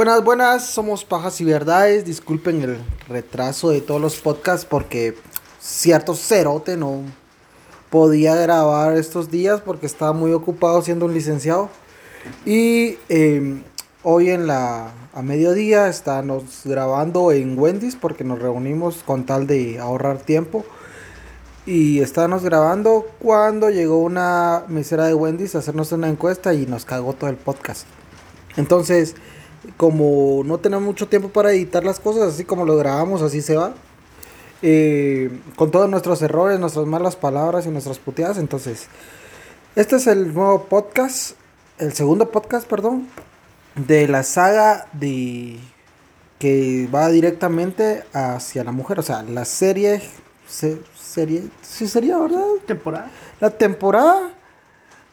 Buenas, buenas, somos Pajas y Verdades. Disculpen el retraso de todos los podcasts porque cierto cerote no podía grabar estos días porque estaba muy ocupado siendo un licenciado. Y eh, hoy en la a mediodía estamos grabando en Wendy's porque nos reunimos con tal de ahorrar tiempo. Y estábamos grabando cuando llegó una mesera de Wendy's a hacernos una encuesta y nos cagó todo el podcast. Entonces, como no tenemos mucho tiempo para editar las cosas, así como lo grabamos, así se va. Eh, con todos nuestros errores, nuestras malas palabras y nuestras puteadas. Entonces, este es el nuevo podcast, el segundo podcast, perdón, de la saga de que va directamente hacia la mujer. O sea, la serie, se, serie, sí sería, ¿verdad? Temporada. La temporada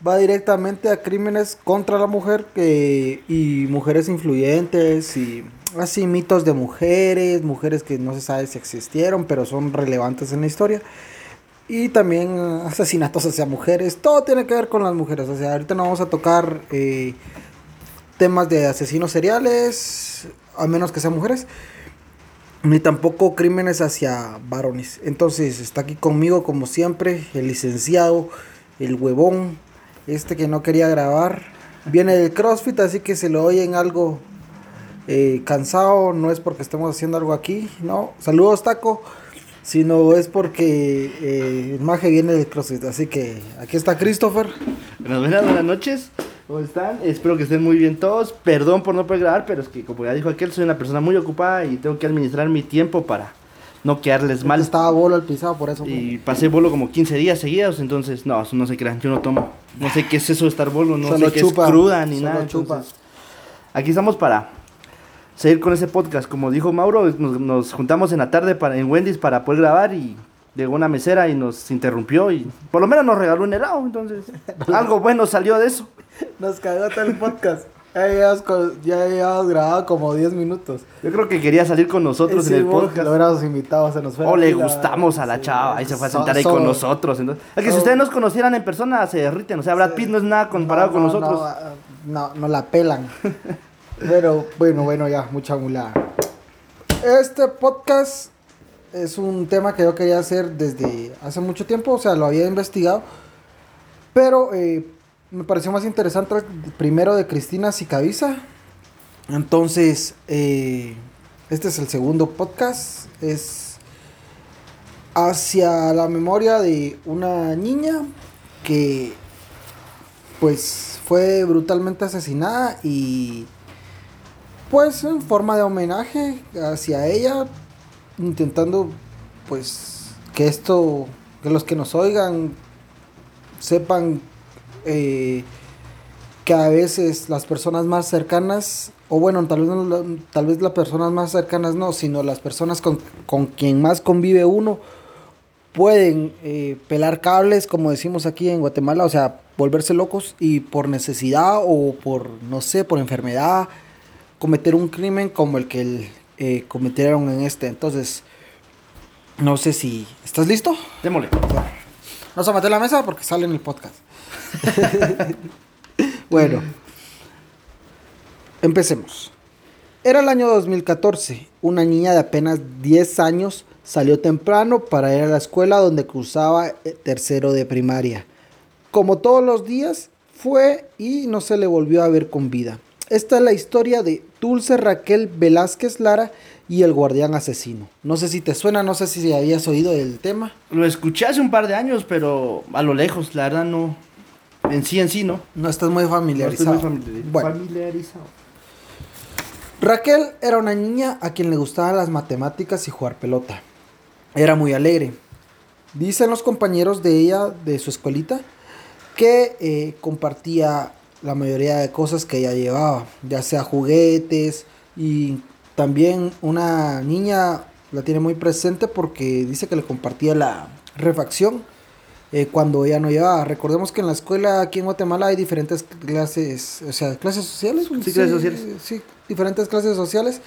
va directamente a crímenes contra la mujer que, y mujeres influyentes y así mitos de mujeres, mujeres que no se sabe si existieron, pero son relevantes en la historia. Y también asesinatos hacia mujeres, todo tiene que ver con las mujeres. O ahorita no vamos a tocar eh, temas de asesinos seriales, a menos que sean mujeres, ni tampoco crímenes hacia varones. Entonces está aquí conmigo, como siempre, el licenciado, el huevón, este que no quería grabar. Viene del CrossFit, así que se lo oyen algo eh, cansado. No es porque estemos haciendo algo aquí, no. Saludos, Taco. Sino es porque eh, maje viene del CrossFit. Así que aquí está Christopher. Buenas, buenas, buenas noches. ¿Cómo están? Espero que estén muy bien todos. Perdón por no poder grabar, pero es que como ya dijo aquel, soy una persona muy ocupada y tengo que administrar mi tiempo para no quedarles mal. Estaba bolo al pisado, por eso. Y pasé bolo como 15 días seguidos, entonces no, eso no se crean, yo no tomo. No sé qué es eso de estar bolo, no Solo sé qué chupa, es cruda ni nada. entonces, aquí estamos para seguir con ese podcast. Como dijo Mauro, nos, nos juntamos en la tarde para, en Wendy's para poder grabar y llegó una mesera y nos interrumpió y por lo menos nos regaló un helado, entonces algo bueno salió de eso. Nos cagó todo el podcast. Ya llevamos, co- ya grabado como 10 minutos. Yo creo que quería salir con nosotros Sí, en el podcast. Lo hubiéramos invitado, se nos fue. O le gustamos a la Sí, chava, ahí se fue a so- sentar ahí so- con nosotros. Entonces, es que si ustedes nos conocieran en persona, se derriten. O sea, Brad Pitt no es nada comparado No, con no, nosotros. No, no, no la pelan. Pero bueno, bueno, ya, mucha mulada. Este podcast es un tema que yo quería hacer desde hace mucho tiempo, o sea, lo había investigado. Pero eh, me pareció más interesante el primero de Cristina Sicaviza. Entonces, eh, este es el segundo podcast. Es hacia la memoria de una niña que pues fue brutalmente asesinada y pues en forma de homenaje hacia ella intentando pues que esto que los que nos oigan sepan eh, que a veces las personas más cercanas o bueno tal vez no tal vez las personas más cercanas no sino las personas con, con quien más convive uno pueden eh, pelar cables, como decimos aquí en Guatemala, o sea, volverse locos y por necesidad o por, no sé, por enfermedad, cometer un crimen como el que el, eh, cometieron en este. Entonces, no sé si... ¿Estás listo? Démosle. No se mate la mesa porque sale en el podcast. bueno, empecemos. Era el año 2014. Una niña de apenas 10 años salió temprano para ir a la escuela donde cruzaba eh, tercero de primaria. Como todos los días, fue y no se le volvió a ver con vida. Esta es la historia de Dulce Raquel Velázquez Lara y el guardián asesino. No sé si te suena, no sé si habías oído del tema. Lo escuché hace un par de años, pero a lo lejos, la verdad no. En sí, en sí, ¿no? No estás muy No estoy familiarizado. muy Bueno, familiarizado. Raquel era una niña a quien le gustaban las matemáticas y jugar pelota. Era muy alegre. Dicen los compañeros de ella, de su escuelita, que eh, compartía la mayoría de cosas que ella llevaba, ya sea juguetes y también una niña la tiene muy presente porque dice que le compartía la refacción eh, cuando ella no llevaba. Recordemos que en la escuela aquí en Guatemala hay diferentes clases, o sea, clases sociales. Sí, clases sociales. Sí, diferentes clases sociales.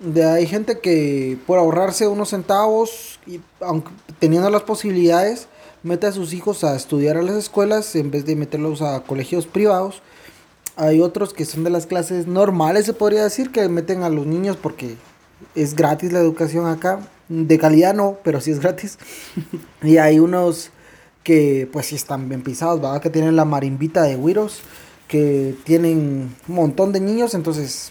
De hay gente que por ahorrarse unos centavos y aunque teniendo las posibilidades mete a sus hijos a estudiar a las escuelas en vez de meterlos a colegios privados Hay otros que son de las clases normales, se podría decir, que meten a los niños porque es gratis la educación acá. De calidad no, pero sí es gratis. y hay unos que pues sí están bien pisados, ¿verdad? Que tienen la marimbita de Wiros, que tienen un montón de niños, entonces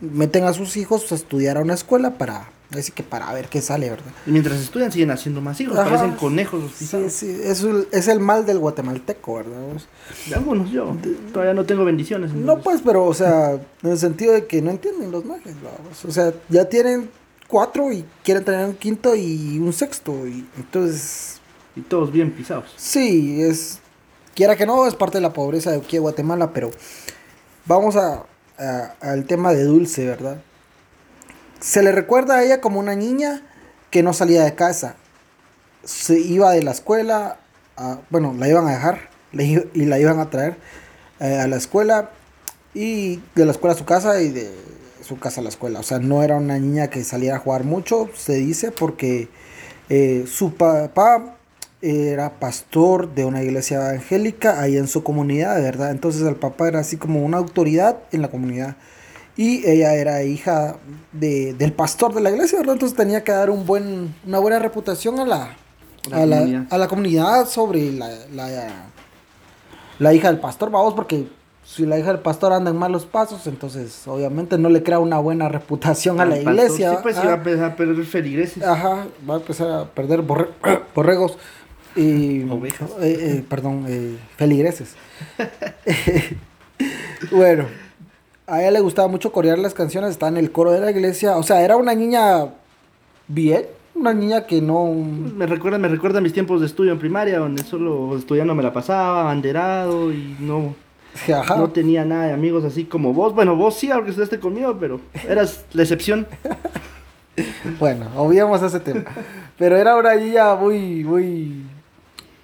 meten a sus hijos a estudiar a una escuela para, así que para ver qué sale, ¿verdad? Y mientras estudian siguen haciendo más hijos, Ajá. parecen conejos los Sí, pisados. sí, es el, es el mal del guatemalteco, ¿verdad? De algunos yo. Todavía no tengo bendiciones. No, pues, pero, o sea, en el sentido de que no entienden los majes, vamos. O sea, ya tienen cuatro y quieren tener un quinto y un sexto. Y entonces, Y todos bien pisados. sí, es. Quiera que no, es parte de la pobreza de aquí de Guatemala, pero vamos a, a- al tema de Dulce, ¿verdad? Se le recuerda a ella como una niña que no salía de casa. Se iba de la escuela, bueno, la iban a dejar le y la iban a traer eh, a la escuela y de la escuela a su casa y de su casa a la escuela. O sea, no era una niña que saliera a jugar mucho, se dice, porque eh, su papá era pastor de una iglesia evangélica ahí en su comunidad, ¿verdad? Entonces el papá era así como una autoridad en la comunidad. Y ella era hija de, del pastor de la iglesia, ¿verdad? Entonces tenía que dar un buen, una buena reputación a la, La a la, comunidad. a la comunidad sobre la, la, la hija del pastor, vamos, porque si la hija del pastor anda en malos pasos, entonces obviamente no le crea una buena reputación a la pastor, iglesia. Sí, pues ah. iba a empezar a perder feligreses. Ajá, va a empezar a perder borre- borregos y Ovejas. eh, eh, perdón, eh, feligreses. bueno, a ella le gustaba mucho corear las canciones, estaba en el coro de la iglesia, o sea, era una niña bien, una niña que no Me recuerda, me recuerda a mis tiempos de estudio en primaria, donde solo estudiando me la pasaba, banderado y no, ajá, no tenía nada de amigos así como vos. Bueno, vos sí, aunque estudiaste conmigo, pero eras la excepción. Bueno, obviamos ese tema. Pero era una niña muy, muy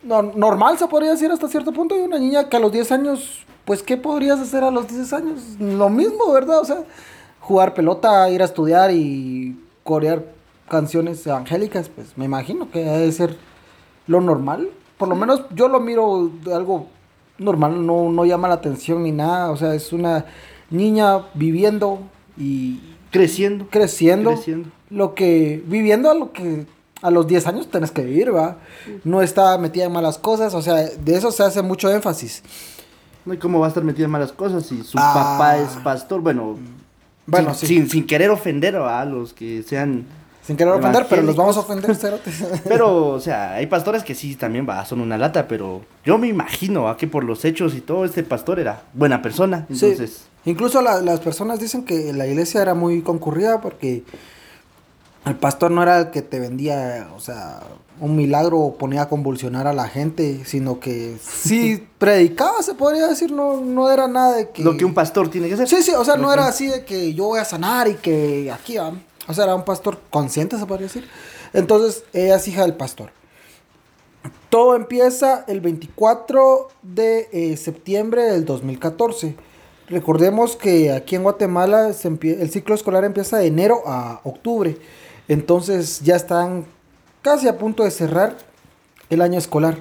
no- normal, se podría decir hasta cierto punto. Y una niña que a los 10 años, pues, ¿qué podrías hacer a los 10 años? Lo mismo, ¿verdad? O sea, jugar pelota, ir a estudiar y corear canciones evangélicas, pues me imagino que debe ser lo normal. Por lo menos yo lo miro de algo normal, no, no llama la atención ni nada. O sea, es una niña viviendo y Creciendo. creciendo, Creciendo. lo que viviendo a lo que a los 10 años tenés que vivir, va. No está metida en malas cosas, o sea, de eso se hace mucho énfasis. ¿y cómo va a estar metida en malas cosas si su Ah. papá es pastor? Bueno, Bueno, sin, sí. sin, sin querer ofender a los que sean... Sin querer ofender, pero los vamos a ofender, cerotes. Pero, o sea, hay pastores que sí también va, son una lata, pero yo me imagino ¿va? que por los hechos y todo, este pastor era buena persona. Sí. Entonces, Incluso la- las personas dicen que la iglesia era muy concurrida porque el pastor no era el que te vendía, o sea, un milagro o ponía a convulsionar a la gente, sino que sí predicaba, se podría decir, no, no era nada de que... lo que un pastor tiene que hacer. Sí, sí, o sea, no era así de que yo voy a sanar y que aquí va. O sea, era un pastor consciente, se podría decir. Entonces, ella es hija del pastor. Todo empieza el 24 de eh, septiembre del 2014. Recordemos que aquí en Guatemala el ciclo escolar empieza de enero a octubre. Entonces ya están casi a punto de cerrar el año escolar.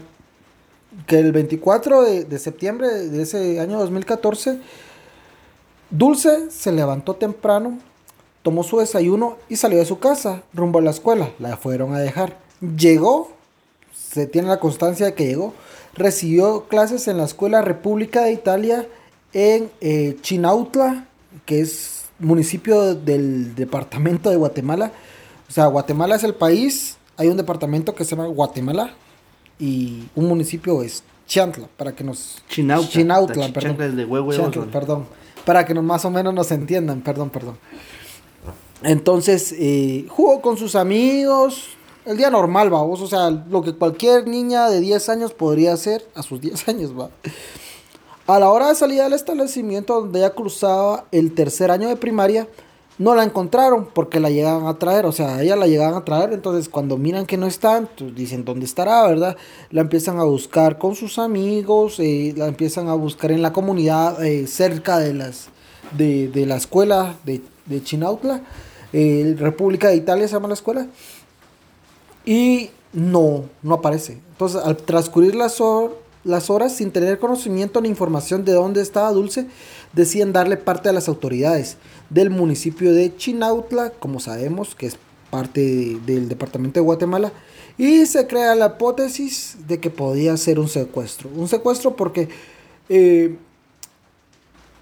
Que el 24 de, septiembre de ese año 2014 Dulce se levantó temprano, tomó su desayuno y salió de su casa rumbo a la escuela. La fueron a dejar. Llegó, se tiene la constancia de que llegó, recibió clases en la Escuela República de Italia en eh, Chinautla, que es municipio del departamento de Guatemala. O sea, Guatemala es el país, hay un departamento que se llama Guatemala y un municipio es Chantla, para que nos... Chinautla. Chinautla, La perdón. de huevo, Chantla, perdón. Para que nos más o menos nos entiendan, perdón, perdón. Entonces, eh, jugó con sus amigos. El día normal, va, vos, o sea, lo que cualquier niña de 10 años podría hacer a sus 10 años, va. A la hora de salida del establecimiento donde ella cruzaba el tercer año de primaria, no la encontraron porque la llegaban a traer, o sea, ella la llegaban a traer, entonces cuando miran que no están, pues dicen dónde estará, ¿verdad? La empiezan a buscar con sus amigos, eh, la empiezan a buscar en la comunidad eh, cerca de las de, de la escuela de, de Chinautla, eh, República de Italia se llama la escuela, y no, no aparece. Entonces, al transcurrir las, hor- las horas, sin tener conocimiento ni información de dónde estaba Dulce, deciden darle parte a las autoridades del municipio de Chinautla, como sabemos que es parte del departamento de Guatemala, y se crea la hipótesis de que podía ser un secuestro. Un secuestro porque, eh,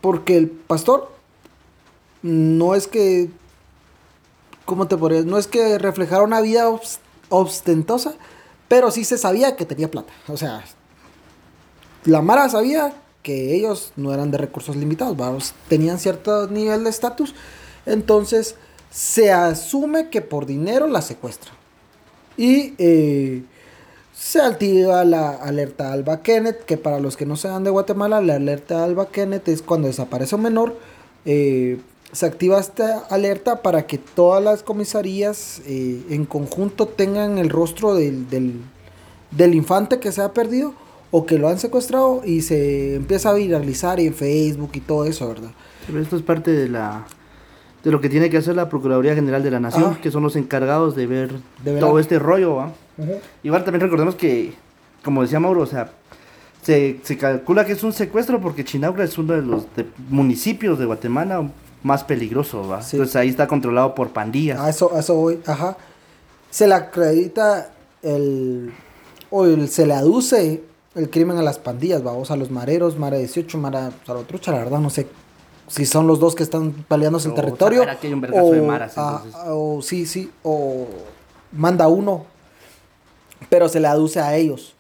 porque el pastor no es que, ¿cómo te podría? No es que reflejara una vida ostentosa, pero sí se sabía que tenía plata. O sea, la Mara sabía que ellos no eran de recursos limitados, tenían cierto nivel de estatus, entonces se asume que por dinero la secuestra. Y eh, se activa la alerta Alba Kenneth, que para los que no sean de Guatemala, la alerta Alba Kenneth es cuando desaparece un menor. Eh, se activa esta alerta para que todas las comisarías eh, en conjunto tengan el rostro del, del, del, infante que se ha perdido o que lo han secuestrado y se empieza a viralizar en Facebook y todo eso, ¿verdad? Pero esto es parte de la de lo que tiene que hacer la Procuraduría General de la Nación, que son los encargados de ver, todo este rollo. ¿va? Igual también recordemos que, como decía Mauro, o sea, se, se calcula que es un secuestro porque Chinaugra es uno de los municipios de Guatemala más peligrosos. ¿va? Entonces ahí está controlado por pandillas. A eso, eso voy, ajá. Se le acredita el, o se le aduce el crimen a las pandillas, vamos, a los mareros, Mara 18, Mara Salotrucha, la verdad no sé si son los dos que están peleándose el territorio. o, sí, sí, o manda uno, pero se le aduce a ellos.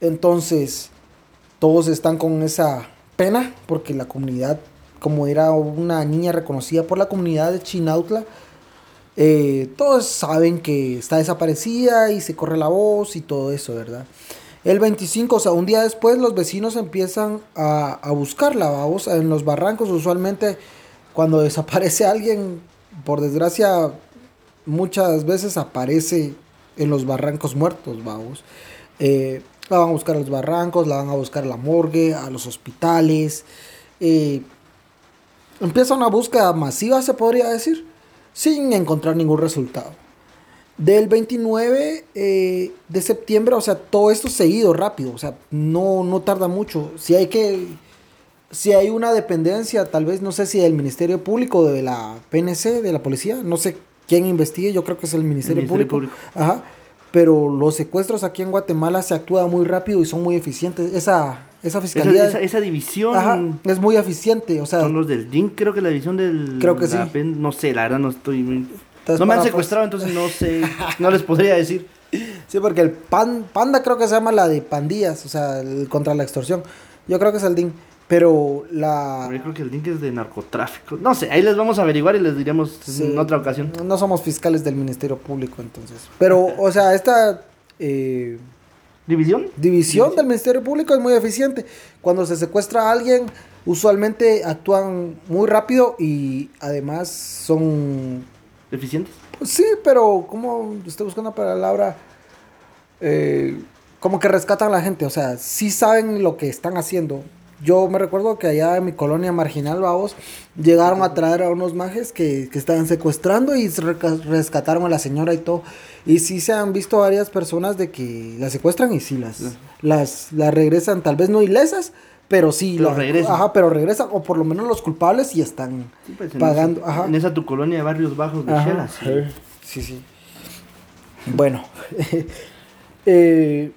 Entonces, todos están con esa pena porque la comunidad, como era una niña reconocida por la comunidad de Chinautla, eh, todos saben que está desaparecida y se corre la voz y todo eso, ¿verdad? El 25, o sea, un día después los vecinos empiezan a, a buscarla, vamos, en los barrancos usualmente cuando desaparece alguien, por desgracia, muchas veces aparece en los barrancos muertos, vamos. Eh, la van a buscar a los barrancos, la van a buscar a la morgue, a los hospitales. Eh, empieza una búsqueda masiva, se podría decir, sin encontrar ningún resultado. Del 29 eh, de septiembre, o sea, todo esto seguido rápido, o sea, no, no tarda mucho. Si hay que, si hay una dependencia, tal vez, no sé si del Ministerio Público, de la PNC, de la policía, no sé quién investigue, yo creo que es el Ministerio, Público. Ajá. Pero los secuestros aquí en Guatemala se actúa muy rápido y son muy eficientes. Esa, esa fiscalía. Esa, división. es muy eficiente. O sea, son los del DIN, creo que la división del. Creo que sí. no sé, la verdad no estoy no me han secuestrado, entonces no sé, no les podría decir. Sí, porque el pan, panda creo que se llama la de pandillas, o sea, contra la extorsión. Yo creo que es el DIN, pero la... Yo creo que el DIN es de narcotráfico. No sé, ahí les vamos a averiguar y les diremos en otra ocasión. No somos fiscales del Ministerio Público, entonces. Pero, o sea, esta... Eh, ¿División? División del Ministerio Público es muy eficiente. Cuando se secuestra a alguien, usualmente actúan muy rápido y además son eficientes. Pues sí, pero como estoy buscando una palabra, eh, como que rescatan a la gente, o sea, sí saben lo que están haciendo. Yo me recuerdo que allá en mi colonia marginal, vamos, llegaron a traer a unos majes que, que estaban secuestrando y rescataron a la señora y todo. Y sí se han visto varias personas de que las secuestran y sí las, las, las regresan, tal vez no ilesas, pero sí, lo regresan. Ajá, pero regresan, o por lo menos los culpables sí están pues, pagando. En esa, En esa tu colonia de barrios bajos de Shela, sí. sí. Bueno, eh,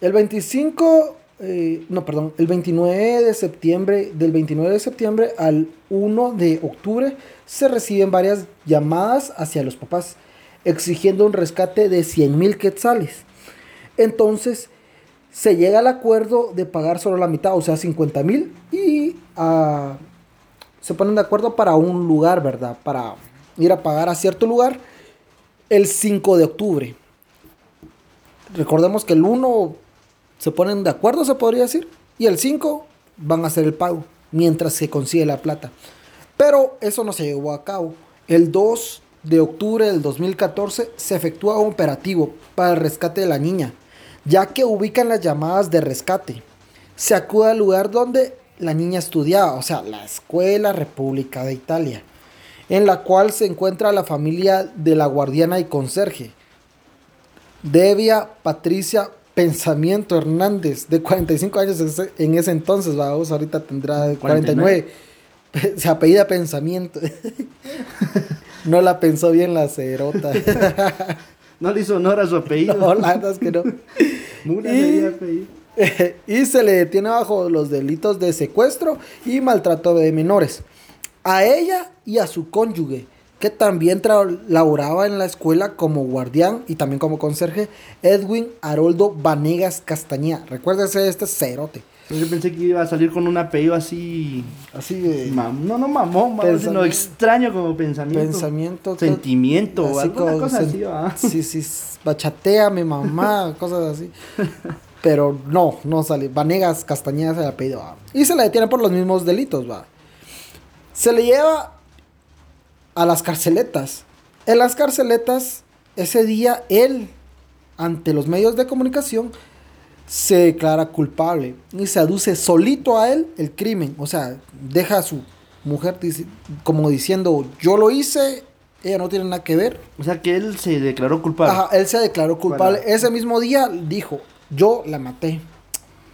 el 25, eh, no, perdón, el 29 de septiembre, del 29 de septiembre al 1 de octubre, se reciben varias llamadas hacia los papás exigiendo un rescate de 100 mil quetzales. Entonces, se llega al acuerdo de pagar solo la mitad, o sea, 50 mil, y uh, se ponen de acuerdo para un lugar, ¿verdad? Para ir a pagar a cierto lugar el 5 de octubre. Recordemos que el 1 se ponen de acuerdo, se podría decir, y el 5 van a hacer el pago mientras se consigue la plata. Pero eso no se llevó a cabo. El 2 de octubre del 2014 se efectúa un operativo para el rescate de la niña ya que ubican las llamadas de rescate. Se acude al lugar donde la niña estudiaba, o sea, la Escuela República de Italia, en la cual se encuentra la familia de la guardiana y conserje, Devia Patricia Pensamiento Hernández, de 45 años en ese entonces, vamos, ahorita tendrá 49. Se apellida Pensamiento. no la pensó bien la cerota. No le hizo honor a su apellido. no, la verdad es que no. Mula Y- apellido. y se le detiene bajo los delitos de secuestro y maltrato de menores. A ella y a su cónyuge, que también laboraba en la escuela como guardián y también como conserje, Edwin Haroldo Vanegas Castañeda. Recuérdese este cerote. Yo pensé que iba a salir con un apellido así. Así de mam- no, no mamón, mamón, sino extraño como pensamiento. pensamiento. to- Sentimiento, o así alguna como cosa sen- así, ¿va? Sí, sí, bachatea mi mamá, cosas así. Pero no, no sale. Vanegas Castañeda se le apellido. ¿va? Y se le detiene por los mismos delitos, va. Se le lleva a las carceletas. En las carceletas, ese día, él, ante los medios de comunicación, se declara culpable y se aduce solito a él el crimen. O sea, deja a su mujer como diciendo, yo lo hice, ella no tiene nada que ver. O sea que él se declaró culpable. Ajá, él se declaró culpable. Para- Ese mismo día dijo, yo la maté.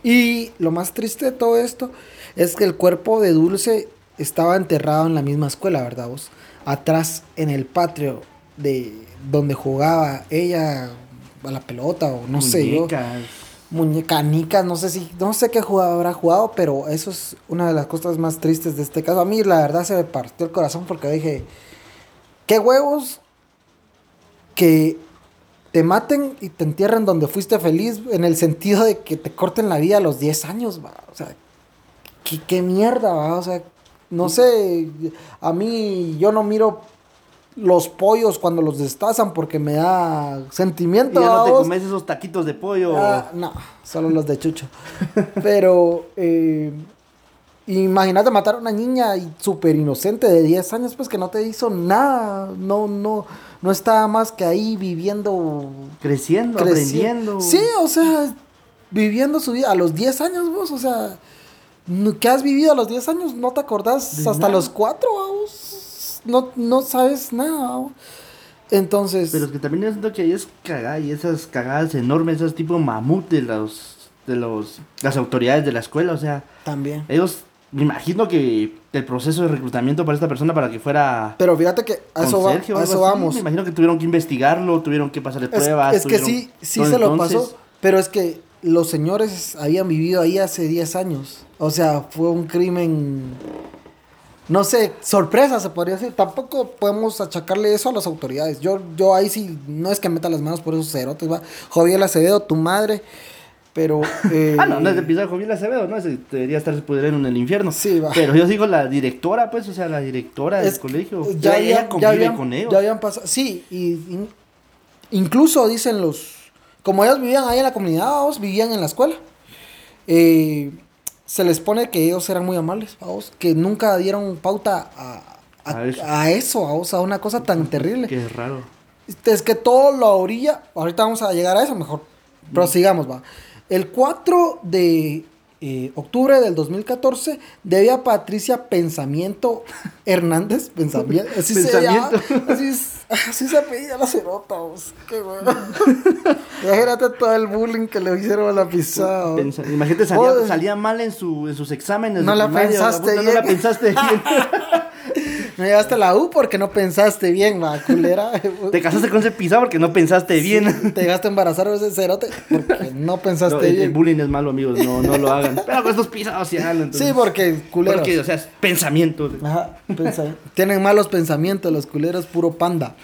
Y lo más triste de todo esto es que el cuerpo de Dulce estaba enterrado en la misma escuela, ¿verdad vos? Atrás en el patio de donde jugaba ella a la pelota o no sé yo. Muñecanicas, no sé si, no sé qué jugaba, habrá jugado, pero eso es una de las cosas más tristes de este caso. A mí la verdad se me partió el corazón porque dije, qué huevos que te maten y te entierren donde fuiste feliz, en el sentido de que te corten la vida a los 10 años, va. O sea, qué, qué mierda, va. O sea, no sé, a mí yo no miro los pollos cuando los destazan porque me da Y sentimiento. ya no te comes esos taquitos de pollo. Ah, no, solo los de Chucho. Pero, eh, imagínate matar a una niña y súper inocente de 10 años, pues que no te hizo nada. No, no, no estaba más que ahí viviendo. creciendo, creci- aprendiendo. Sí, o sea, viviendo su vida a los 10 años, vos, o sea. ¿Qué has vivido a los 10 años? No te acordás De hasta nada. los 4, vos. No, no sabes nada. Entonces. Pero es que también yo siento que ahí es cagada y esas cagadas enormes, esos tipo mamut de los de los las autoridades de la escuela, o sea, También. ellos me imagino que el proceso de reclutamiento para esta persona para que fuera Pero fíjate que a eso, va- a eso vamos. Me imagino que tuvieron que investigarlo, tuvieron que pasarle Es, pruebas. es que tuvieron- sí, sí se lo entonces- pasó, pero es que los señores habían vivido ahí hace 10 años. O sea, fue un crimen, no sé, sorpresa se podría decir. Tampoco podemos achacarle eso a las autoridades. Yo, yo ahí sí, no es que meta las manos por esos cerotes, va. Joviel Acevedo, tu madre, pero... eh, Ah, no, no es de pisar Joviel Acevedo, ¿no? Ese debería estar pudriendo en el infierno. Sí, va. Pero yo digo la directora, pues, o sea, la directora del colegio. Ya, ella habían- convive ya habían, con ellos. ya habían pasado. Sí, y, in- incluso dicen los. Como ellos vivían ahí en la comunidad, vamos, vivían en la escuela. eh, se les pone que ellos eran muy amables, vamos, que nunca dieron pauta a, a, A eso. a eso, vamos, a una cosa tan terrible. Qué raro. Es que todo lo orilla. Ahorita vamos a llegar a eso, mejor. Prosigamos, va. El 4 de eh, octubre del 2014, debía Patricia Pensamiento Hernández. Pensamiento. Así Pensamiento. se llama, así, se apellida la cerota, vos, Qué bueno. Imagínate todo el bullying que le hicieron a la pisada. Imagínate, salía, mal en, su, en sus exámenes. No la primaria, pensaste puta, No la pensaste bien. No llegaste a la U porque no pensaste bien, va, culera. Te casaste con ese pisado porque no pensaste bien. Te llegaste a embarazar a ese cerote porque no pensaste No, el, el bien. bullying es malo, amigos. No, no lo hagan. Pero con estos pisados sí háganlo. entonces. Sí, porque culeros. Porque, o sea, es pensamiento. Ajá, tienen malos pensamientos los culeros, puro panda.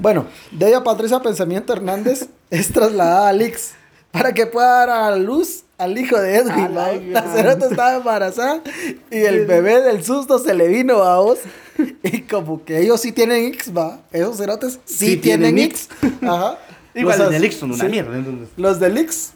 Bueno, de ella Patricia Pensamiento Hernández es trasladada a Lix para que pueda dar a luz al hijo de Edwin. la cerota estaba embarazada y el bebé del susto se le vino a vos. Y como que ellos sí tienen X, va. Esos cerotes sí, Sí tienen tienen X. Ajá. Igual Los los de as- Lix son una sí. mierda. entonces. Los de Lix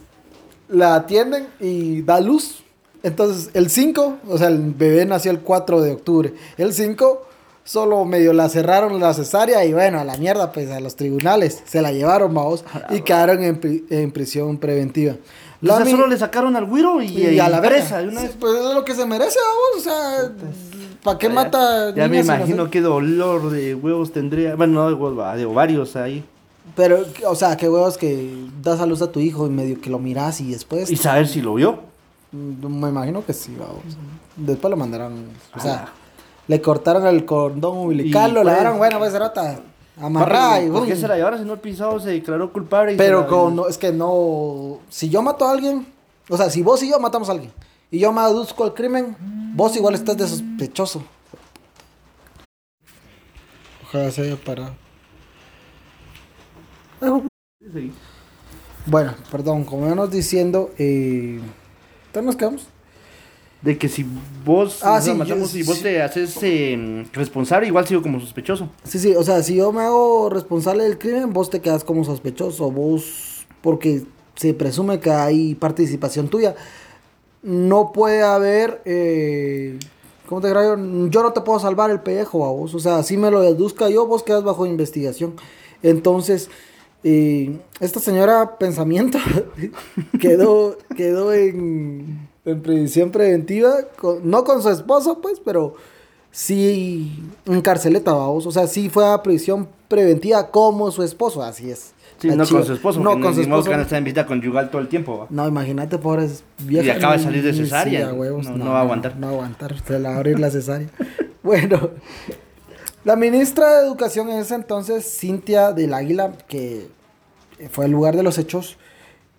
la atienden y da luz. Entonces, el 5, o sea, el bebé nació el 4 de octubre. El 5, solo medio la cerraron la cesárea y bueno, a la mierda, pues a los tribunales. Se la llevaron, vamos, y quedaron en, pri- en prisión preventiva. O sea, solo le sacaron al güiro y, y a la presa. una Sí, vez. Pues es lo que se merece, vamos, o sea, ¿para qué mata Ya me imagino qué dolor de huevos tendría. Bueno, no de huevos, de ovarios ahí. Pero, o sea, qué huevos que das a luz a tu hijo y medio que lo miras y después. Y saber si lo vio. Mm, Me imagino que sí, vamos. Después lo mandaron. O sea, Ah. le cortaron el cordón umbilical, lo pues- lavaron, bueno, pues rota. Amarrada y ¿Por qué se la llevaron si no el pisado se declaró culpable? y Pero con, no, es que no. Si yo mato a alguien, o sea, si vos y yo matamos a alguien y yo me aduzco el crimen, vos igual estás de sospechoso. Ojalá se haya parado. Sí. Bueno, perdón, como íbamos diciendo, eh, ¿dónde nos quedamos? De que si vos Ah, sí, matamos yo- y vos sí. te haces eh, responsable, igual sigo como sospechoso. Sí, sí, o sea, si yo me hago responsable del crimen, vos te quedas como sospechoso, vos, porque se presume que hay participación tuya. No puede haber, eh, ¿cómo te digo? yo? No te puedo salvar el pellejo a vos, o sea, si me lo deduzca yo, vos quedas bajo investigación. Entonces, eh, esta señora pensamiento quedó, quedó en, en prisión preventiva, no con su esposo, pues, pero sí en carceleta, vamos. O sea, sí fue a prisión preventiva como su esposo, así es. Sí, La no chiva. con su esposo, No con su que esposo. a estar en visita conyugal todo el tiempo. ¿va? No, imagínate, pobres Y acaba de salir de cesárea. huevos, No- no va a aguantar. No, va a aguantar. Se la va a abrir la cesárea. bueno, la ministra de Educación en ese entonces, Cintia del Águila, que fue al lugar de los hechos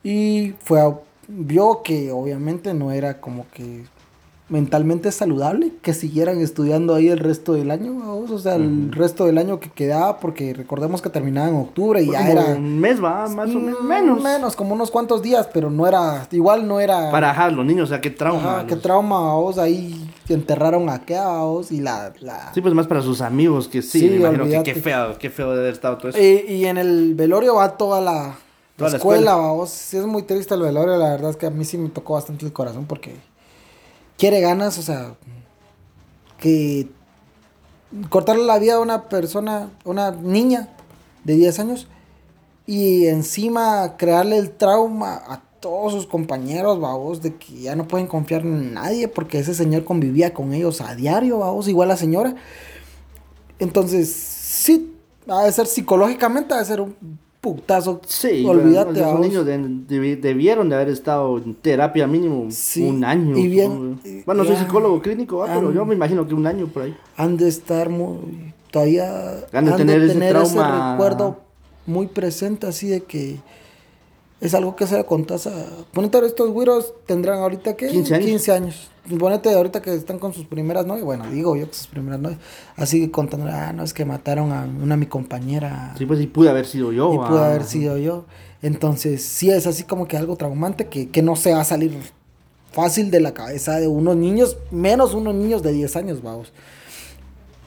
y fue a- vio que obviamente no era como que mentalmente saludable que siguieran estudiando ahí el resto del año, vamos, o sea, el resto del año que quedaba, porque recordemos que terminaba en octubre y ya como era un mes, va, más o Mm, menos. Menos, como unos cuantos días, pero no era, igual no era... Para ajá, los niños, o sea, qué trauma. Ajá, qué trauma, vos, ahí enterraron a qué, vos, y la... la... Sí, pues más para sus amigos, que sí, Sí, me imagino que olvídate. qué feo, qué feo de haber estado todo eso. Y, y en el velorio va toda la, la Toda la escuela, escuela. vos. Sí, es muy triste el velorio, la verdad es que a mí sí me tocó bastante el corazón porque quiere ganas, o sea, que cortarle la vida a una persona, una niña de 10 años y encima crearle el trauma a todos sus compañeros, vamos, de que ya no pueden confiar en nadie porque ese señor convivía con ellos a diario, vamos, igual la señora. Entonces, sí, ha de ser psicológicamente, ha de ser un putazo. Sí, olvídate, bueno, esos niños de- debi- debieron de haber estado en terapia mínimo Sí, un año. y bien, supongo. y- bueno, soy psicólogo clínico, ¿va? pero Ah. yo me imagino que un año por ahí. han de estar muy todavía Han de tener ese trauma. recuerdo muy presente así de que es algo que se le contás a ponete ahora estos güiros tendrán ahorita que 15 años. 15 años ponete ahorita que están con sus primeras novias bueno digo yo que sus primeras novias así que contando ah no es que mataron a una mi compañera Sí, pues sí pude haber sido yo. y ¿va? pudo haber sido yo. Entonces, sí es así como que algo traumante que, que no se va a salir fácil de la cabeza de unos niños, menos unos niños de 10 años, vamos.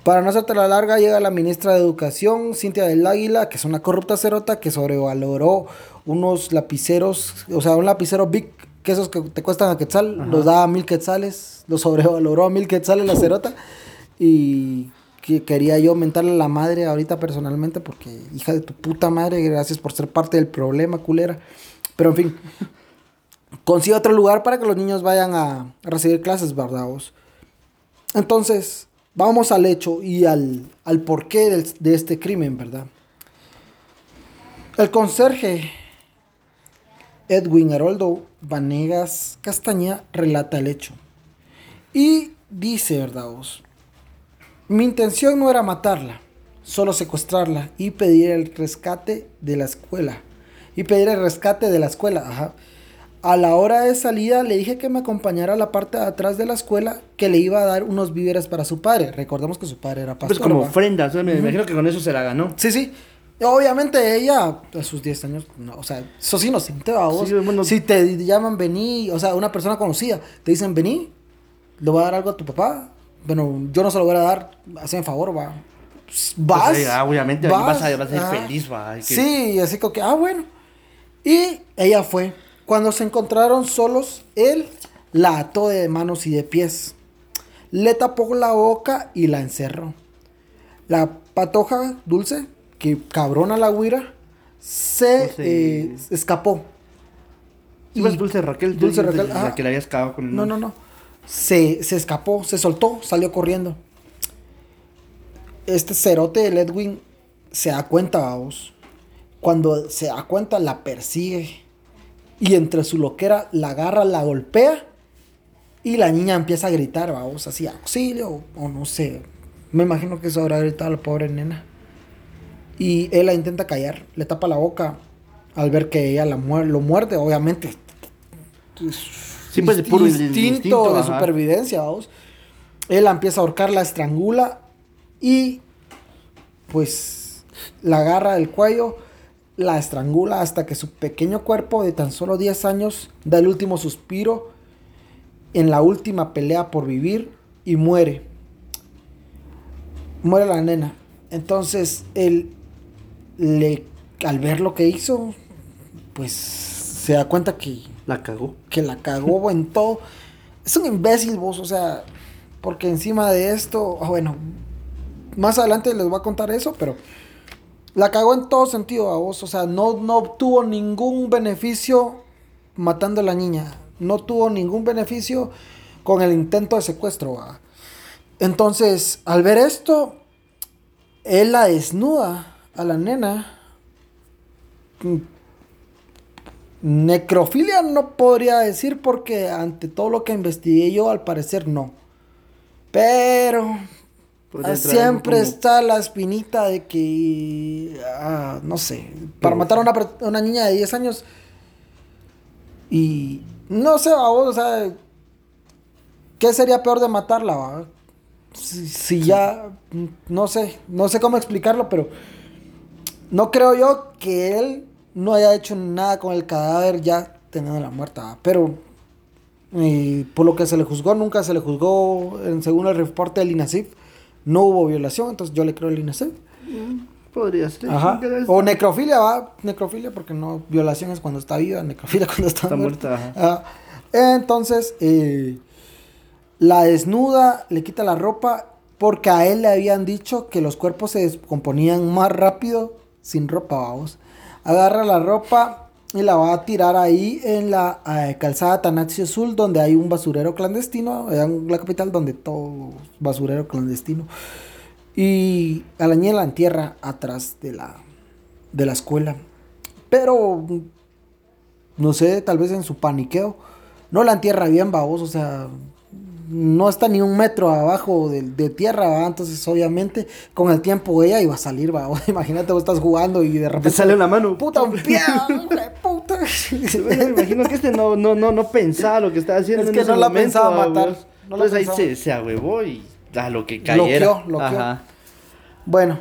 Para no hacerte la larga, llega la ministra de Educación, Cintia del Águila, que es una corrupta cerota que sobrevaloró unos lapiceros, o sea, un lapicero big, que esos que te cuestan a quetzal, los da a mil quetzales, los sobrevaloró a mil quetzales la cerota. Y que quería yo mentarle a la madre ahorita personalmente, porque hija de tu puta madre, gracias por ser parte del problema, culera. Pero en fin, consigue otro lugar para que los niños vayan a, a recibir clases, ¿verdad? vos? Entonces, vamos al hecho y al, al porqué del- de este crimen, ¿verdad? El conserje Edwin Haroldo Vanegas Castañeda relata el hecho. Y dice, ¿verdad vos? Mi intención no era matarla, solo secuestrarla y pedir el rescate de la escuela. Y pedir el rescate de la escuela, ajá. A la hora de salida le dije que me acompañara a la parte de atrás de la escuela que le iba a dar unos víveres para su padre. Recordemos que su padre era pastor. Pues como ¿va? ofrenda, o sea, me imagino que con eso se la ganó. Sí, sí. Obviamente ella, a sus 10 años, no, o sea, sos inocente, ¿va vos? Sí, bueno. Si te llaman vení, o sea, una persona conocida, te dicen vení, le voy a dar algo a tu papá. Bueno, yo no se lo voy a dar, hazme favor, va. Pues, Vas. Pues, ah, obviamente, vas a- vas a ser ah. feliz, va, que- Sí, así como que, ah, bueno. Y ella fue. Cuando se encontraron solos, él la ató de manos y de pies. Le tapó la boca y la encerró. La patoja dulce, que cabrona la güira, se eh, escapó. Sí, pues, Dulce Raquel. Dulce de- de- Raquel, La que con el No, no, no. Se, se escapó, se soltó, salió corriendo. Este cerote del Edwin se da cuenta, vamos. Cuando se da cuenta, la persigue. Y entre su loquera la agarra, la golpea. Y la niña empieza a gritar, vamos, así, auxilio, o no sé. Me imagino que eso habrá gritado la pobre nena. Y él la intenta callar, le tapa la boca al ver que ella la muer- lo muerde, obviamente. Sí, pues, de puro instinto, instinto, de supervivencia, vamos. Él la empieza a ahorcar, la estrangula y pues la agarra del cuello, la estrangula hasta que su pequeño cuerpo de tan solo 10 años da el último suspiro en la última pelea por vivir y muere. Muere la nena. Entonces él le al ver lo que hizo, pues se da cuenta que La cagó. que la cagó en todo. Es un imbécil vos, o sea, porque encima de esto, ah, bueno, más adelante les voy a contar eso, pero la cagó en todo sentido a vos, o sea, no, no obtuvo ningún beneficio matando a la niña, no tuvo ningún beneficio con el intento de secuestro. Entonces, al ver esto, él la desnuda a la nena. Necrofilia no podría decir porque ante todo lo que investigué yo, al parecer no. Pero ah, siempre como- está la espinita de que, ah, no sé, para matar a una, a una niña de 10 años. Y no sé, a vos, o sea, ¿qué sería peor de matarla? va? Si, si ya, no sé, no sé cómo explicarlo, pero no creo yo que él no haya hecho nada con el cadáver ya teniendo la muerta. ¿va? Pero eh, por lo que se le juzgó, nunca se le juzgó, en, según el reporte del INASIF, no hubo violación, entonces yo le creo al INASIF. Podría ser. Ajá. O necrofilia, va, necrofilia porque no, violación es cuando está viva, necrofilia cuando está, Está muerta. muerta, Ajá. Entonces, eh, la desnuda, le quita la ropa porque a él le habían dicho que los cuerpos se descomponían más rápido sin ropa, vamos. Agarra la ropa y la va a tirar ahí en la eh, calzada Tanaxio Azul, donde hay un basurero clandestino, allá en la capital, donde todo basurero clandestino. Y a la niña entierra atrás de la, de la escuela. Pero, no sé, tal vez en su paniqueo, no la entierra bien, babos, o sea, no está ni un metro abajo de, de tierra, ¿va? entonces obviamente con el tiempo ella iba a salir, babos. Imagínate vos estás jugando y de Te repente sale una mano. puta un pie, puta. Me imagino que este no, no, no, no pensaba lo que estaba haciendo Es en que ese no la momento, pensaba matar, vos. no Entonces ahí pensaba. se, se ahuevó y a lo que cayera. Loqueó, loqueó. Ajá. Bueno.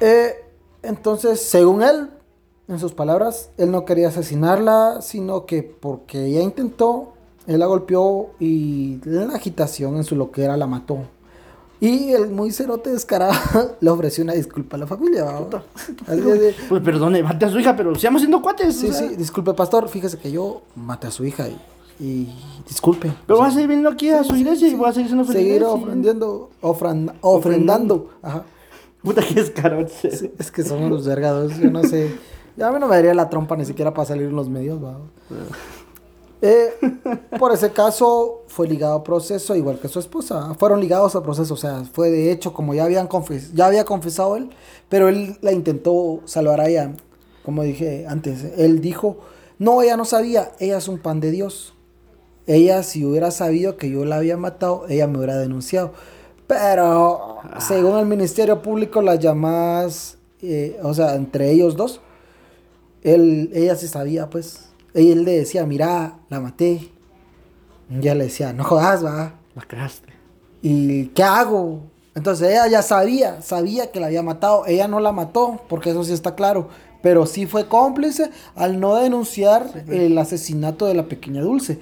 Eh, entonces, según él, en sus palabras, él no quería asesinarla, sino que porque ella intentó, él la golpeó y en la agitación, en su loquera, la mató. Y el muy cerote descarado le ofreció una disculpa a la familia. ¿va? Así de- Pues perdone, mate a su hija, pero sigamos siendo cuates. sí, o sea. sí, disculpe, pastor, fíjese que yo maté a su hija y, y disculpe. Pero O sea, vas a seguir viniendo aquí a su iglesia y voy a seguir siendo feliz. seguir y- ofrendando, ofrend- ofrendando. Ajá. Puta que descarado. Sí, es que son unos vergados, yo no sé. Ya a mí no me daría la trompa ni siquiera para salir en los medios, va. Eh, por ese caso fue ligado a proceso, igual que su esposa. Fueron ligados a proceso, o sea, fue de hecho como ya habían confes ya había confesado él, pero él la intentó salvar a ella, como dije antes. Él dijo, no, ella no sabía, ella es un pan de Dios. Ella, si hubiera sabido que yo la había matado, ella me hubiera denunciado. Pero, según el Ministerio Público, las llamadas, eh, o sea, entre ellos dos, él, ella sí sabía, pues. Y él le decía, mira, la maté. Y ella le decía, no jodas, va. La cagaste. ¿Y qué hago? Entonces ella ya sabía, sabía que la había matado. Ella no la mató, porque eso sí está claro. Pero sí fue cómplice al no denunciar el asesinato de la pequeña Dulce.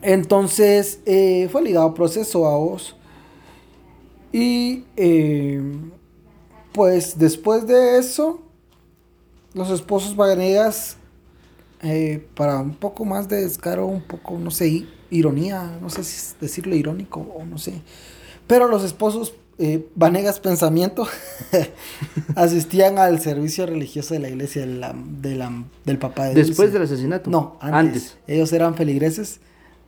Entonces eh, fue ligado a proceso a vos. Y eh, pues después de eso, los esposos Vanegas, eh, para un poco más de descaro, un poco, no sé, ironía, no sé si decirlo irónico o no sé. Pero los esposos eh, Vanegas Pensamiento asistían al servicio religioso de la iglesia de la- de la- del papá de Después Dulce. del asesinato. No, antes. Ellos eran feligreses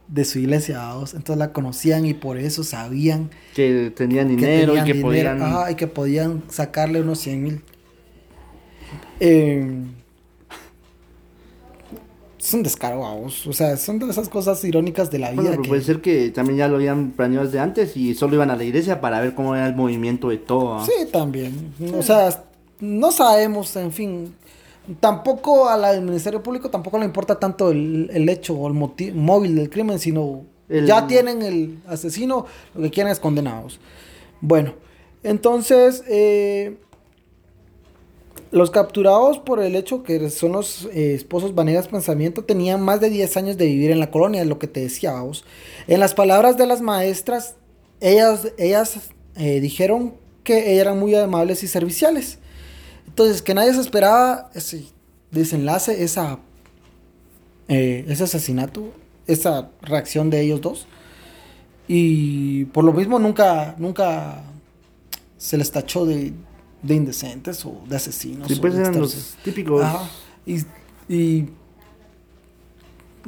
de su iglesia, entonces la conocían y por eso sabían Que tenían que dinero tenían y que dinero, podían. ajá, y que podían sacarle unos 100 mil. Eh, es un descaro, vamos. O sea, son de esas cosas irónicas de la vida. Bueno, pero que- puede ser que también ya lo habían planeado desde antes y solo iban a la iglesia para ver cómo era el movimiento de todo. ¿ah? Sí, también. O sea, no sabemos, en fin. Tampoco a la del Ministerio Público tampoco le importa tanto el, el hecho o el moti- móvil del crimen, sino El- ya tienen el asesino, lo que quieren es condenados. Bueno, entonces, eh, los capturados por el hecho que son los eh, esposos Vanegas Pensamiento tenían más de 10 años de vivir en la colonia, es lo que te decía, vamos. En las palabras de las maestras, ellas, ellas eh, dijeron que eran muy amables y serviciales. Entonces, que nadie se esperaba ese desenlace, esa, eh, ese asesinato, esa reacción de ellos dos. Y por lo mismo nunca, nunca se les tachó de, de indecentes o de asesinos. Sí, o pues de eran los típicos. Ajá. Y, y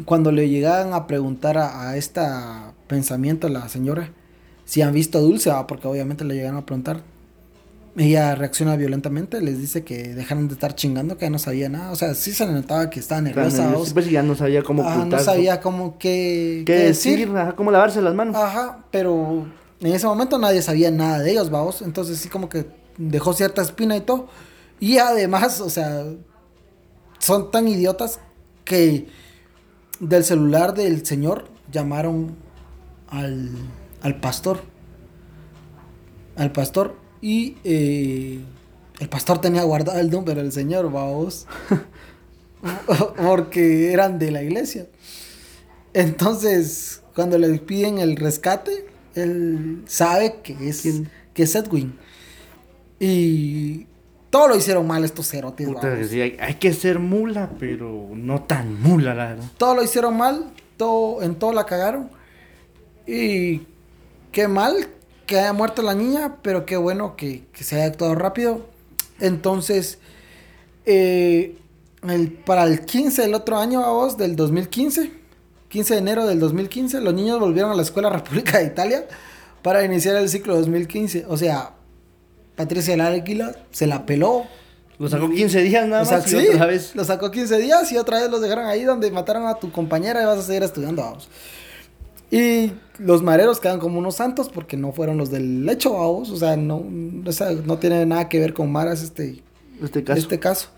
cuando le llegaban a preguntar a, a esta pensamiento a la señora si han visto a Dulce, ah, porque obviamente le llegaron a preguntar, ella reacciona violentamente, les dice que dejaron de estar chingando, que ya no sabía nada. O sea, sí se le notaba que estaba nerviosa. Claro, pues ya no sabía cómo no sabía cómo qué, qué decir, ajá, cómo lavarse las manos. Ajá, pero en ese momento nadie sabía nada de ellos, vamos. Entonces sí como que dejó cierta espina y todo. Y además, o sea, son tan idiotas que del celular del señor llamaron al, al pastor. Al pastor. Y eh, el pastor tenía guardado el número del señor, vamos. Porque eran de la iglesia. Entonces, cuando le piden el rescate, él sabe que es, ¿Quién? que es Edwin. Y todo lo hicieron mal estos cerotes. Puta, sí, hay, hay que ser mula, pero no tan mula, la verdad. Todo lo hicieron mal, todo, en todo la cagaron. Y qué mal que haya muerto la niña, pero qué bueno que, que se haya actuado rápido. Entonces, eh, el- para el 15 del otro año, a vos, del 2015, 15 de enero del 2015, los niños volvieron a la Escuela República de Italia para iniciar el ciclo 2015. O sea, Patricia del Águila se la peló. Lo sacó 15 días nada más sí, otra vez. lo sacó 15 días y otra vez los dejaron ahí donde mataron a tu compañera y vas a seguir estudiando, vamos. Y los mareros quedan como unos santos porque no fueron los del hecho, vamos. O sea, no, o sea, no tiene nada que ver con maras este, Este caso. este caso.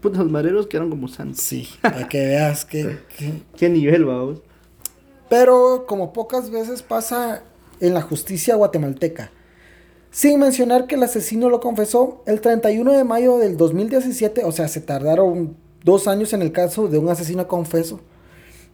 Puta, los mareros quedaron como santos. Sí, para que veas que, que- ¿Qué nivel, vamos? Pero como pocas veces pasa en la justicia guatemalteca. Sin mencionar que el asesino lo confesó el 31 de mayo del 2017, o sea, se tardaron dos años en el caso de un asesino confeso.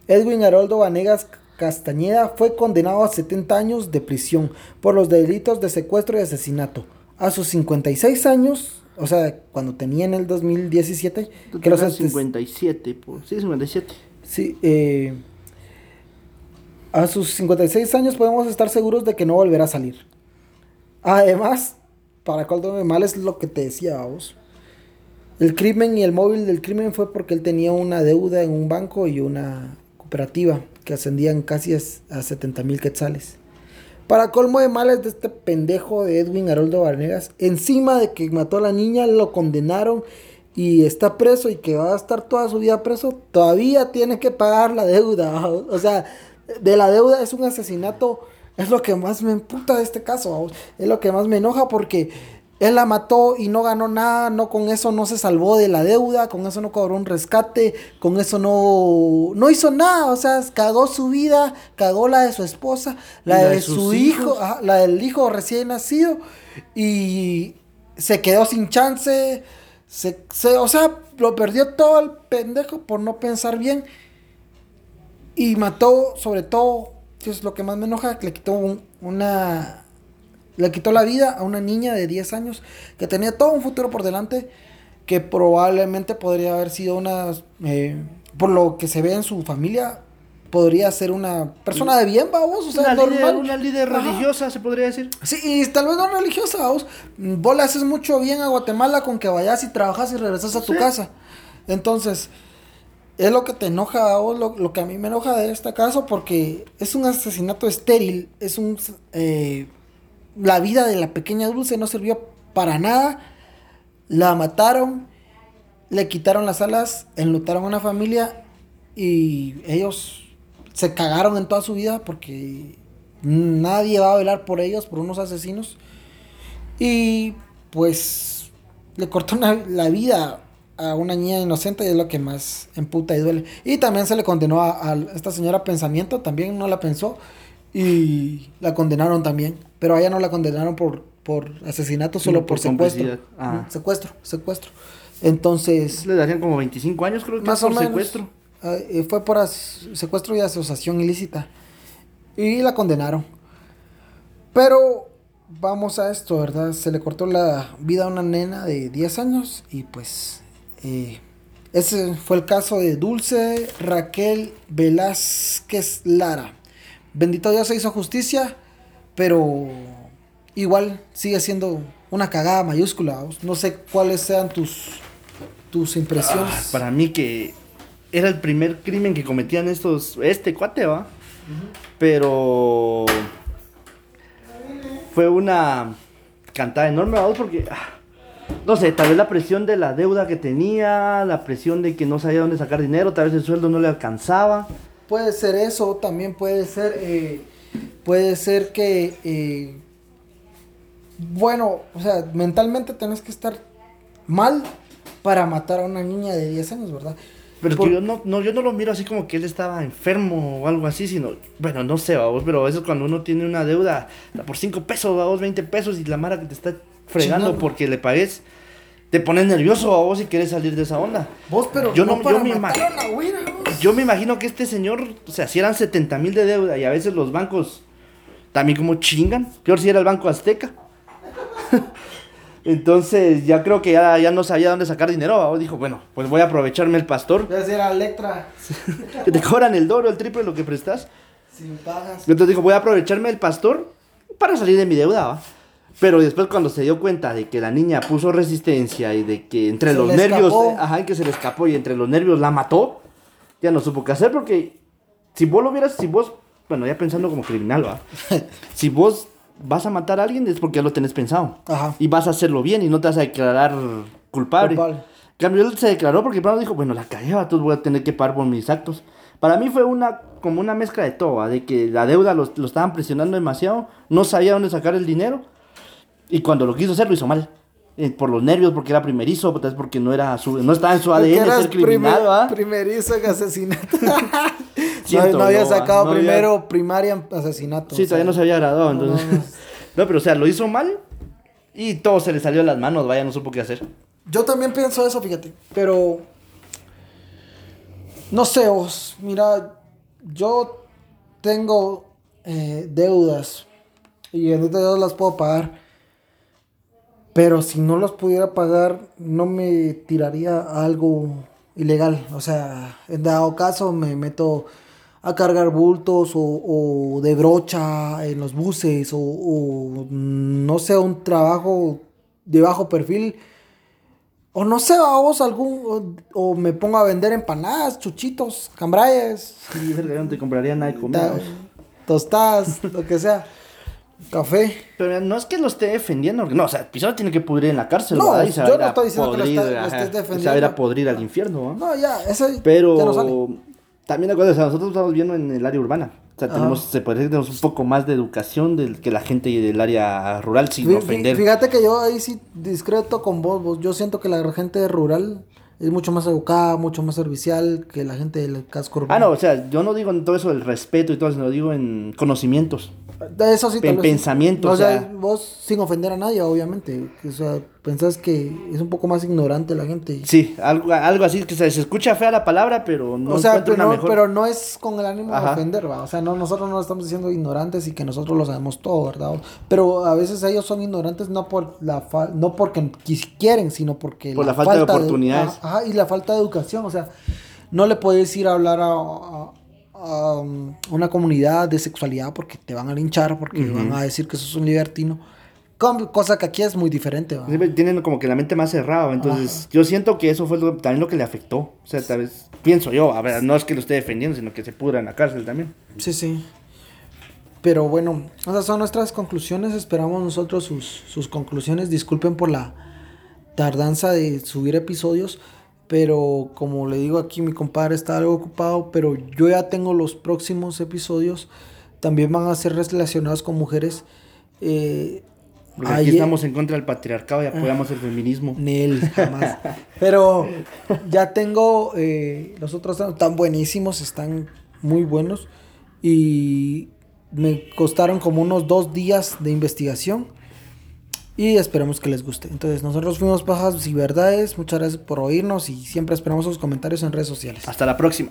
Edwin Haroldo Vanegas Castañeda fue condenado a 70 años de prisión por los delitos de secuestro y asesinato. A sus 56 años, o sea, cuando tenía en el 2017, que los Eran antes- 57, pues. Sí, 57. Sí, eh, a sus 56 años podemos estar seguros de que no volverá a salir. Además, para colmo de mal es lo que te decía vos. El crimen y el móvil del crimen fue porque él tenía una deuda en un banco y una cooperativa que ascendían casi a, a 70 mil quetzales. Para colmo de males de este pendejo de Edwin Haroldo Vanegas, encima de que mató a la niña, lo condenaron y está preso y que va a estar toda su vida preso, todavía tiene que pagar la deuda. O sea, de la deuda es un asesinato, es lo que más me emputa de este caso, vamos. es lo que más me enoja porque él la mató y no ganó nada, no con eso no se salvó de la deuda, con eso no cobró un rescate, con eso no no hizo nada, o sea, cagó su vida, cagó la de su esposa, la, de, su hijo, ajá, la del hijo recién nacido. Y se quedó sin chance, se, se- o sea, lo perdió todo el pendejo por no pensar bien. Y mató sobre todo, que es lo que más me enoja, que le quitó un- una le quitó la vida a una niña de 10 años que tenía todo un futuro por delante que probablemente podría haber sido una eh, por lo que se ve en su familia podría ser una persona de bien vamos o sea una, normal líder, una líder Ajá. religiosa, se podría decir. Sí, y tal vez no religiosa, vos. Vos le haces mucho bien a Guatemala con que vayas y trabajas y regresas a tu Sí. casa. Entonces, es lo que te enoja vos, lo, lo que a mí me enoja de este caso, porque es un asesinato estéril, es un... eh, la vida de la pequeña Dulce no sirvió para nada. La mataron, le quitaron las alas, enlutaron a una familia y ellos se cagaron en toda su vida porque nadie va a velar por ellos, por unos asesinos. Y pues le cortó la vida a una niña inocente y es lo que más emputa y duele. Y también se le condenó a, esta señora pensamiento, también no la pensó y la condenaron también. Pero a ella no la condenaron por, por asesinato, solo por, secuestro. Ah. Secuestro, secuestro. Entonces... Le darían como 25 años creo que más por secuestro. Ah, eh, fue por secuestro y asociación ilícita. Y la condenaron. Pero vamos a esto, ¿verdad? Se le cortó la vida a una nena de 10 años y pues ese fue el caso de Dulce Raquel Velázquez Lara. Bendito Dios se hizo justicia, pero igual sigue siendo una cagada mayúscula. No sé cuáles sean tus, tus impresiones. Ah, para mí que era el primer crimen que cometían estos, este cuate, ¿va? Pero fue una cantada enorme, ¿va? Porque... Ah, no sé, tal vez la presión de la deuda que tenía, la presión de que no sabía dónde sacar dinero, tal vez el sueldo no le alcanzaba. Puede ser eso, también puede ser, eh, puede ser que, eh, bueno, o sea, mentalmente tenés que estar mal para matar a una niña de 10 años, ¿verdad? Pero yo, no, no, yo no lo miro así como que él estaba enfermo o algo así, sino, bueno, no sé, vamos, pero a veces cuando uno tiene una deuda por 5 pesos, vamos, 20 pesos y la mara que te está fregando porque le pagues, te pones nervioso a vos si quieres salir de esa onda. Vos, pero yo no, yo me imagino. Yo me imagino que este señor, o sea, si eran 70 mil de deuda y a veces los bancos también como chingan. Peor si era el Banco Azteca. Entonces ya creo que ya, ya no sabía dónde sacar dinero. Dijo, bueno, pues voy a aprovecharme el pastor. Voy a hacer a Electra. que te cobran el doble el triple de lo que prestas. Sin pagas. Entonces dijo, voy a aprovecharme el pastor para salir de mi deuda. ¿va? Pero después cuando se dio cuenta de que la niña puso resistencia y de que entre los nervios, ajá, que se le escapó y entre los nervios la mató, ya no supo qué hacer porque si vos lo vieras, si vos, bueno, ya pensando como criminal, va. si vos vas a matar a alguien es porque ya lo tenés pensado. Ajá. Y vas a hacerlo bien y no te vas a declarar culpable. culpable. cambio, él se declaró porque primero dijo, bueno, la cagué, entonces voy a tener que pagar por mis actos. Para mí fue una como una mezcla de todo, de que la deuda lo, lo estaban presionando demasiado, no sabía dónde sacar el dinero y cuando lo quiso hacer, lo hizo mal. Eh, por los nervios, porque era primerizo, tal vez porque no era su, no estaba en su ADN ser criminal, ¿va? Primerizo en asesinato. no, había sacado primero primaria en asesinato. Sí, todavía no se había graduado, entonces. No, pero o sea, lo hizo mal y todo se le salió de las manos, vaya, no supo qué hacer. Yo también pienso eso, fíjate, pero no sé, vos, mira, yo tengo eh, deudas y en Dios las puedo pagar. Pero si no los pudiera pagar, no me tiraría algo ilegal. O sea, en dado caso me meto a cargar bultos o, de brocha en los buses o, no sé, un trabajo de bajo perfil. O no sé, vamos, algún. O, me pongo a vender empanadas, chuchitos, cambrayes. Sí, no te compraría nada de comida. Tostadas, lo que sea. Café. Pero no es que lo esté defendiendo. No, o sea, Pizarro tiene que pudrir en la cárcel. No, yo no estoy diciendo que lo, estés defendiendo. Se va a ir a podrir al infierno. ¿no? ya, eso Pero ya no sale. también acuerdo, o sea, nosotros estamos viendo en el área urbana. O sea, tenemos, se decir que tenemos un poco más de educación del que la gente del área rural sin ofender. Fíjate que yo ahí sí discreto con vos, vos. Yo siento que la gente rural es mucho más educada, mucho más servicial que la gente del casco urbano. Ah, no, o sea, yo no digo en todo eso del respeto y todo eso, lo digo en conocimientos. De eso sí, En pensamiento. o, sea, vos sin ofender a nadie, obviamente. O sea, pensás que es un poco más ignorante la gente. Sí, algo, algo así, que se, escucha fea la palabra, pero no O sea, pero, no, pero no es con el ánimo de ofender, ¿va? O sea, no, nosotros no estamos diciendo ignorantes y que nosotros lo sabemos todo, ¿verdad? Pero a veces ellos son ignorantes no por la no porque quieren, sino porque... Por la, falta, de oportunidades. ajá, y la falta de educación, o sea, no le puedes ir a hablar a Um, una comunidad de sexualidad porque te van a linchar, porque van a decir que sos un libertino. Cosa que aquí es muy diferente. Tienen como que la mente más cerrada. Entonces, yo siento que eso fue también lo que le afectó. O sea, tal vez, pienso yo, a ver, no es que lo esté defendiendo, sino que se pudra en la cárcel también. Sí, sí. Pero bueno, esas son nuestras conclusiones. Esperamos nosotros sus, sus conclusiones. Disculpen por la tardanza de subir episodios, pero como le digo aquí, mi compadre está algo ocupado, pero yo ya tengo los próximos episodios, también van a ser relacionados con mujeres. Eh, Porque aquí ayer- estamos en contra del patriarcado y apoyamos el feminismo. Nel, jamás. Pero ya tengo, eh, los otros están tan buenísimos, están muy buenos. Y me costaron como unos dos días de investigación. Y esperamos que les guste. Entonces, nosotros fuimos Pajas y Verdades. Muchas gracias por oírnos y siempre esperamos sus comentarios en redes sociales. Hasta la próxima.